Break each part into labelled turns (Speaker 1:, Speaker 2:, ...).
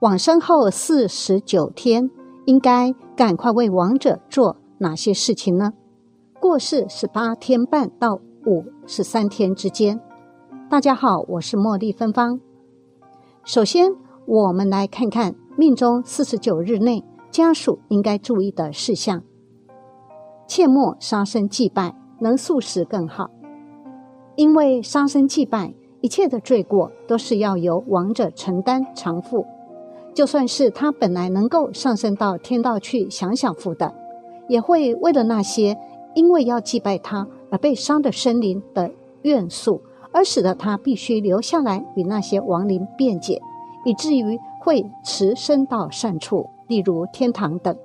Speaker 1: 往生后四十九天，应该赶快为亡者做哪些事情呢？过世十八天半到五十三天之间。大家好，我是茉莉芬芳。首先，我们来看看命中四十九日内家属应该注意的事项。切莫杀生祭拜，能素食更好。因为杀生祭拜，一切的罪过都是要由亡者承担偿付。就算是他本来能够上升到天道去享享福的，也会为了那些因为要祭拜他而被伤的生灵的怨诉，而使得他必须留下来与那些亡灵辩解，以至于会持身到善处，例如天堂等。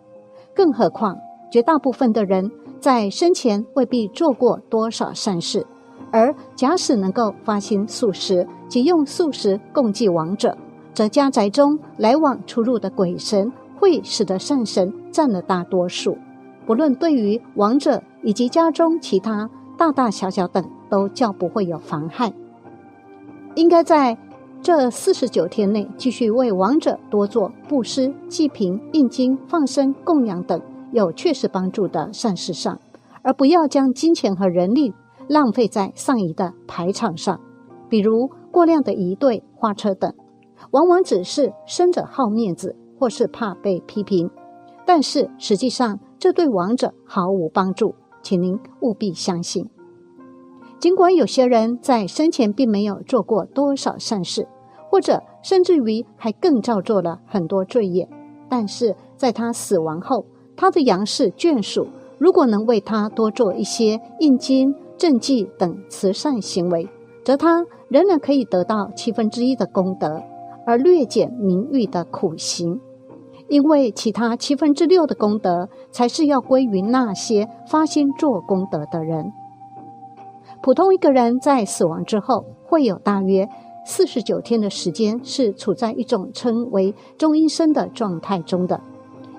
Speaker 1: 更何况。绝大部分的人在生前未必做过多少善事，而假使能够发心素食及用素食供祭亡者，则家宅中来往出入的鬼神会使得善神占了大多数。不论对于亡者以及家中其他大大小小等，都较不会有妨害。应该在这四十九天内继续为亡者多做布施、济贫、印经、放生、供养等。有确实帮助的善事上，而不要将金钱和人力浪费在丧仪的排场上，比如过量的仪队、花车等，往往只是生者好面子，或是怕被批评，但是实际上这对亡者毫无帮助，请您务必相信。尽管有些人在生前并没有做过多少善事，或者甚至于还更造作了很多罪业，但是在他死亡后，他的杨氏眷属如果能为他多做一些印经、赈济等慈善行为，则他仍然可以得到七分之一的功德，而略减名誉的苦行。因为其他七分之六的功德，才是要归于那些发心做功德的人。普通一个人在死亡之后，会有大约四十九天的时间是处在一种称为中阴身的状态中的。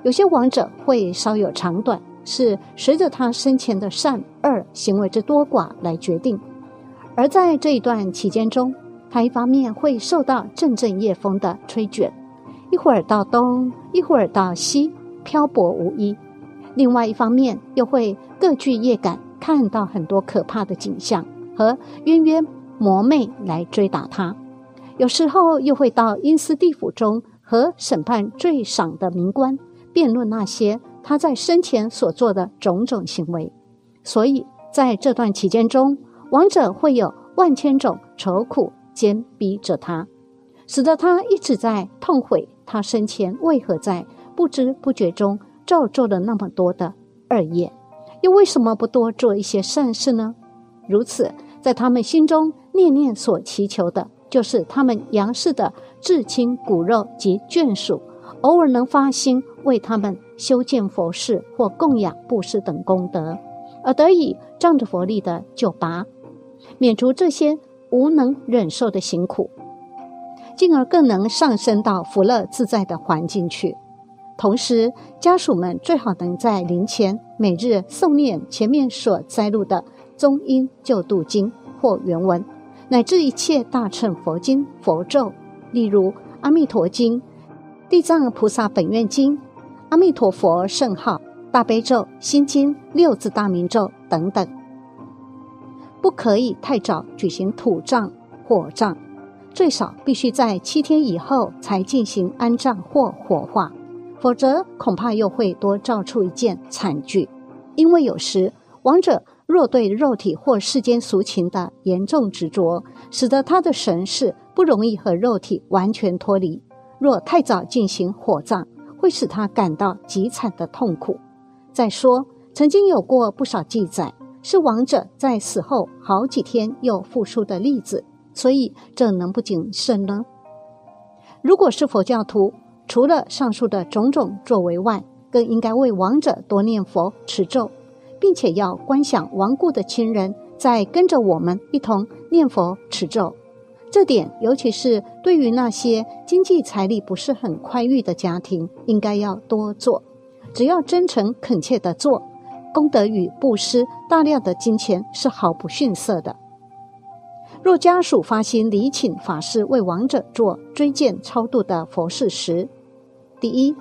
Speaker 1: 有些亡者会稍有长短，是随着他生前的善恶行为之多寡来决定。而在这一段期间中，他一方面会受到阵阵夜风的吹卷，一会儿到东，一会儿到西，漂泊无依；另外一方面又会各具业感，看到很多可怕的景象和冤冤魔魅来追打他。有时候又会到阴司地府中和审判最赏的民官。辩论那些他在生前所做的种种行为，所以在这段期间中，亡者会有万千种愁苦坚逼着他，使得他一直在痛悔他生前为何在不知不觉中造作了那么多的恶业，又为什么不多做一些善事呢？如此，在他们心中念念所祈求的，就是他们杨氏的至亲骨肉及眷属。偶尔能发心为他们修建佛寺或供养布施等功德，而得以仗着佛力的救拔，免除这些无能忍受的辛苦，进而更能上升到福乐自在的环境去。同时，家属们最好能在灵前每日诵念前面所摘录的《中阴救度经》或原文，乃至一切大乘佛经、佛咒，例如《阿弥陀经》。地藏菩萨本愿经、阿弥陀佛圣号、大悲咒、心经、六字大明咒等等，不可以太早举行土葬、火葬，最少必须在七天以后才进行安葬或火化，否则恐怕又会多造出一件惨剧。因为有时亡者若对肉体或世间俗情的严重执着，使得他的神识不容易和肉体完全脱离。若太早进行火葬，会使他感到极惨的痛苦。再说，曾经有过不少记载，是亡者在死后好几天又复苏的例子，所以这能不谨慎呢？如果是佛教徒，除了上述的种种作为外，更应该为亡者多念佛持咒，并且要观想亡故的亲人在跟着我们一同念佛持咒。这点，尤其是对于那些经济财力不是很宽裕的家庭，应该要多做。只要真诚恳切的做，功德与布施大量的金钱是毫不逊色的。若家属发心礼请法师为亡者做追荐超度的佛事时，第一，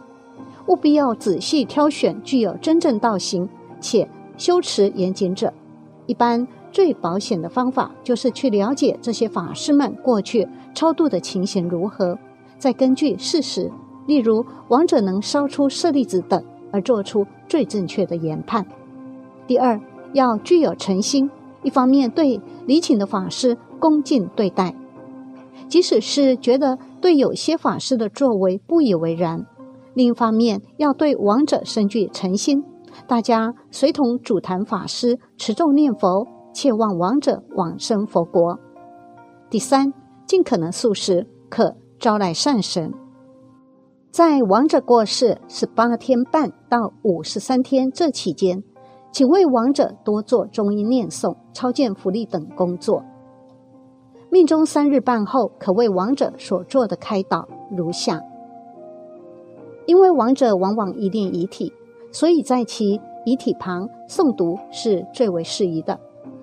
Speaker 1: 务必要仔细挑选具有真正道行且修持严谨者。一般最保险的方法就是去了解这些法师们过去超度的情形如何，再根据事实，例如亡者能烧出舍利子等，而做出最正确的研判。第二，要具有诚心，一方面对礼请的法师。恭敬对待，即使是觉得对有些法师的作为不以为然，另一方面要对亡者深具诚心。大家随同主坛法师持咒念佛，切望亡者往生佛国。第三，尽可能素食，可招来善神。在亡者过世十八天半到五十三天这期间，请为亡者多做中医念诵、超荐福利等工作。命中三日半后，可为亡者所做的开导如下：因为亡者往往依恋遗体，所以在其遗体旁诵读是最为适宜的。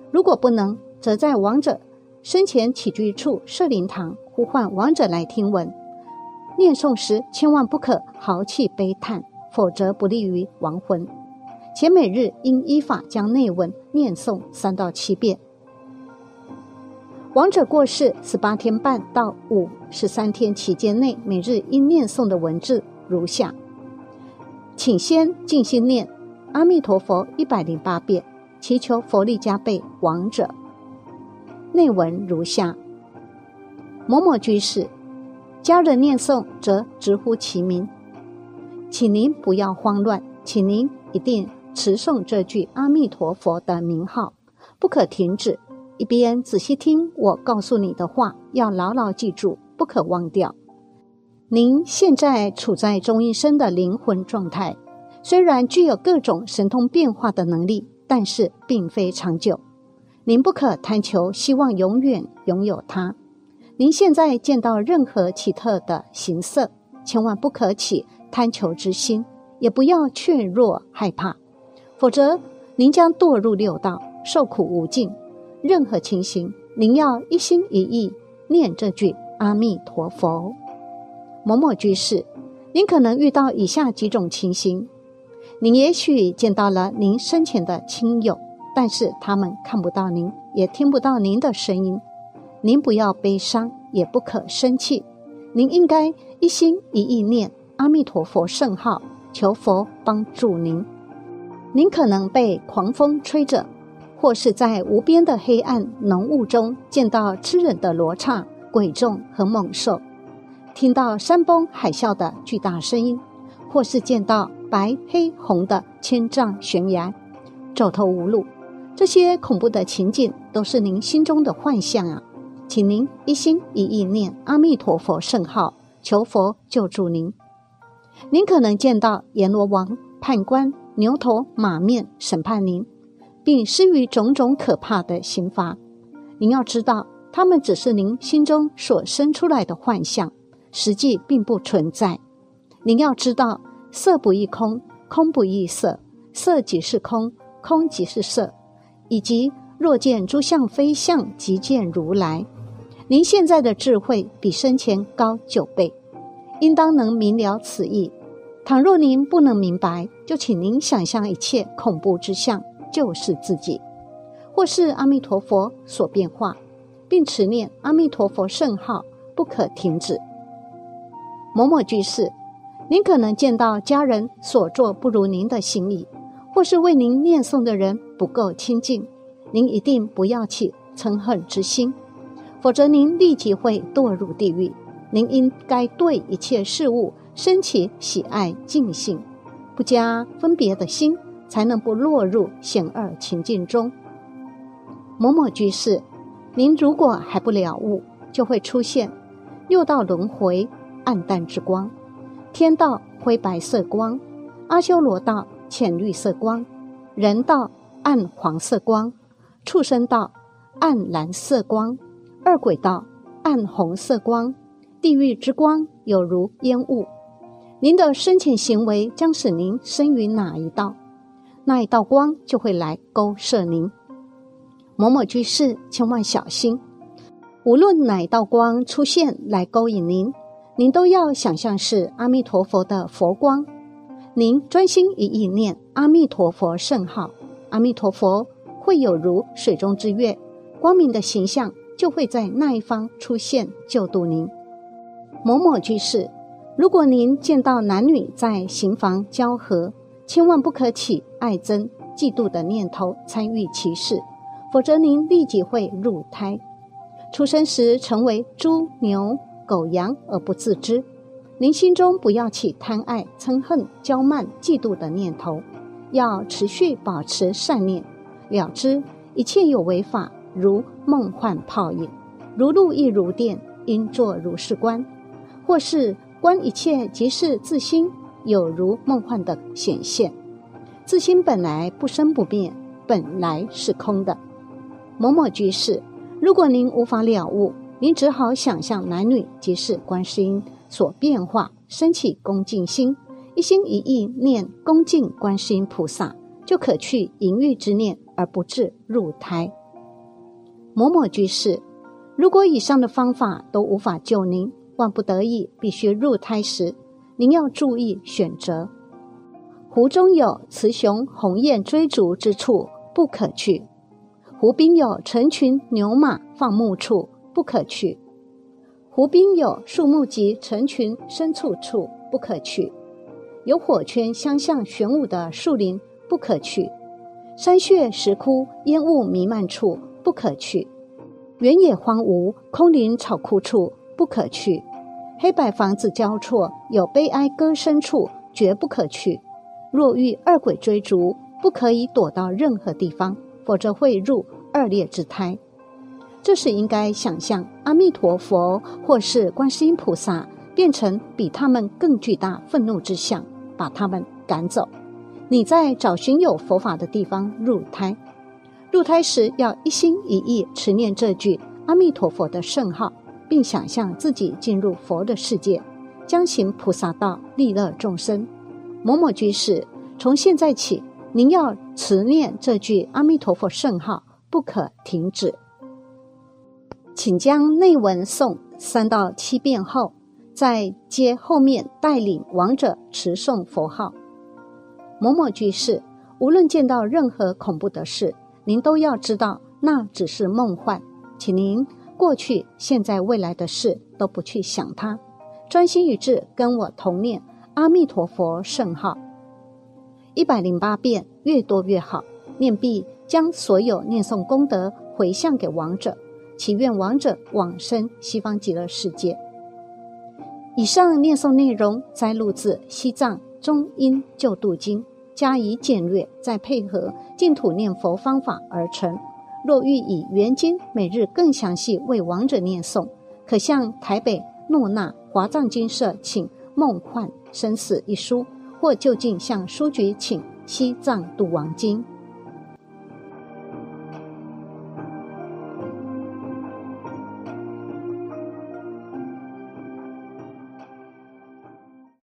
Speaker 1: 如果不能，则在亡者生前起居处设灵堂，呼唤亡者来听闻。念诵时千万不可豪气悲叹，否则不利于亡魂。且每日应依法将内文念诵三到七遍。亡者过世十八天半到五十三天期间内，每日应念诵的文字如下：请先静心念阿弥陀佛一百零八遍，祈求佛力加倍。亡者内文如下：某某居士，家人念诵则直呼其名，请您不要慌乱，请您一定持诵这句阿弥陀佛的名号，不可停止。一边仔细听我告诉你的话，要牢牢记住，不可忘掉。您现在处在中医生的灵魂状态，虽然具有各种神通变化的能力，但是并非长久。您不可贪求，希望永远拥有它。您现在见到任何奇特的形色，千万不可起贪求之心，也不要怯弱害怕，否则您将堕入六道，受苦无尽。任何情形，您要一心一意念这句阿弥陀佛。某某居士，您可能遇到以下几种情形：您也许见到了您生前的亲友，但是他们看不到您，也听不到您的声音。您不要悲伤，也不可生气，您应该一心一意念阿弥陀佛圣号，求佛帮助您。您可能被狂风吹着。或是在无边的黑暗浓雾中见到吃人的罗刹、鬼众和猛兽，听到山崩海啸的巨大声音，或是见到白、黑、红的千丈悬崖，走投无路，这些恐怖的情景都是您心中的幻象啊！请您一心一意念阿弥陀佛圣号，求佛救助您。您可能见到阎罗王、判官、牛头马面审判您。并施予种种可怕的刑罚。您要知道，他们只是您心中所生出来的幻象，实际并不存在。您要知道，色不异空，空不异色，色即是空，空即是色，以及若见诸相非相，即见如来。您现在的智慧比生前高九倍，应当能明了此意。倘若您不能明白，就请您想象一切恐怖之相。就是自己，或是阿弥陀佛所变化，并持念阿弥陀佛圣号不可停止。某某居士，您可能见到家人所做不如您的行礼，或是为您念诵的人不够亲近，您一定不要起嗔恨之心，否则您立即会堕入地狱。您应该对一切事物升起喜爱敬信，不加分别的心。才能不落入险恶情境中。某某居士，您如果还不了悟，就会出现六道轮回暗淡之光，天道灰白色光，阿修罗道浅绿色光，人道暗黄色光，畜生道暗蓝色光，二鬼道暗红色光，地狱之光有如烟雾。您的深浅行为将使您生于哪一道？那一道光就会来勾摄您。某某居士，千万小心，无论哪道光出现来勾引您，您都要想象是阿弥陀佛的佛光。您专心一意念阿弥陀佛圣号，阿弥陀佛会有如水中之月，光明的形象就会在那一方出现救度您。某某居士，如果您见到男女在行房交合，千万不可起爱憎、嫉妒的念头参与其事，否则您立即会入胎。出生时成为猪、牛、狗、羊而不自知。您心中不要起贪爱、嗔恨、骄慢、嫉妒的念头，要持续保持善念，了知一切有为法如梦幻泡影，如露亦如电，应作如是观，或是观一切即是自心，有如梦幻的显现。自心本来不生不灭，本来是空的。某某居士。如果您无法了悟，您只好想象男女即是观世音所变化，升起恭敬心，一心一意念恭敬观世音菩萨，就可去淫欲之念而不致入胎。某某居士，如果以上的方法都无法救您，万不得已必须入胎时，您要注意选择。湖中有雌雄鸿雁追逐之处，不可去。湖滨有成群牛马放牧处，不可去；湖滨有树木及成群牲畜处，不可去；有火圈相向玄武的树林，不可去；山穴石窟烟雾弥漫处，不可去；原野荒芜空林草枯处，不可去；黑白房子交错有悲哀歌声处，绝不可去。若遇二鬼追逐，不可以躲到任何地方。否则会入恶劣之胎。这是应该想象阿弥陀佛或是观世音菩萨变成比他们更巨大愤怒之相，把他们赶走。你在找寻有佛法的地方入胎，入胎时要一心一意持念这句阿弥陀佛的圣号，并想象自己进入佛的世界，将行菩萨道，利乐众生。某某居士，从现在起。您要持念这句阿弥陀佛圣号，不可停止。请将内文诵三到七遍后，再接后面带领亡者持诵佛号。某某居士，无论见到任何恐怖的事，您都要知道那只是梦幻，请您过去、现在、未来的事都不去想它，专心于志，跟我同念阿弥陀佛圣号。一百零八遍，越多越好。念毕，将所有念诵功德回向给亡者，祈愿亡者往生西方极乐世界。以上念诵内容摘录自《西藏中阴救度经》，加以简略，再配合净土念佛方法而成。若欲以元经每日更详细为亡者念诵，可向台北诺那华藏经社请《梦幻生死》一书。或就近向书局请《西藏度亡经》。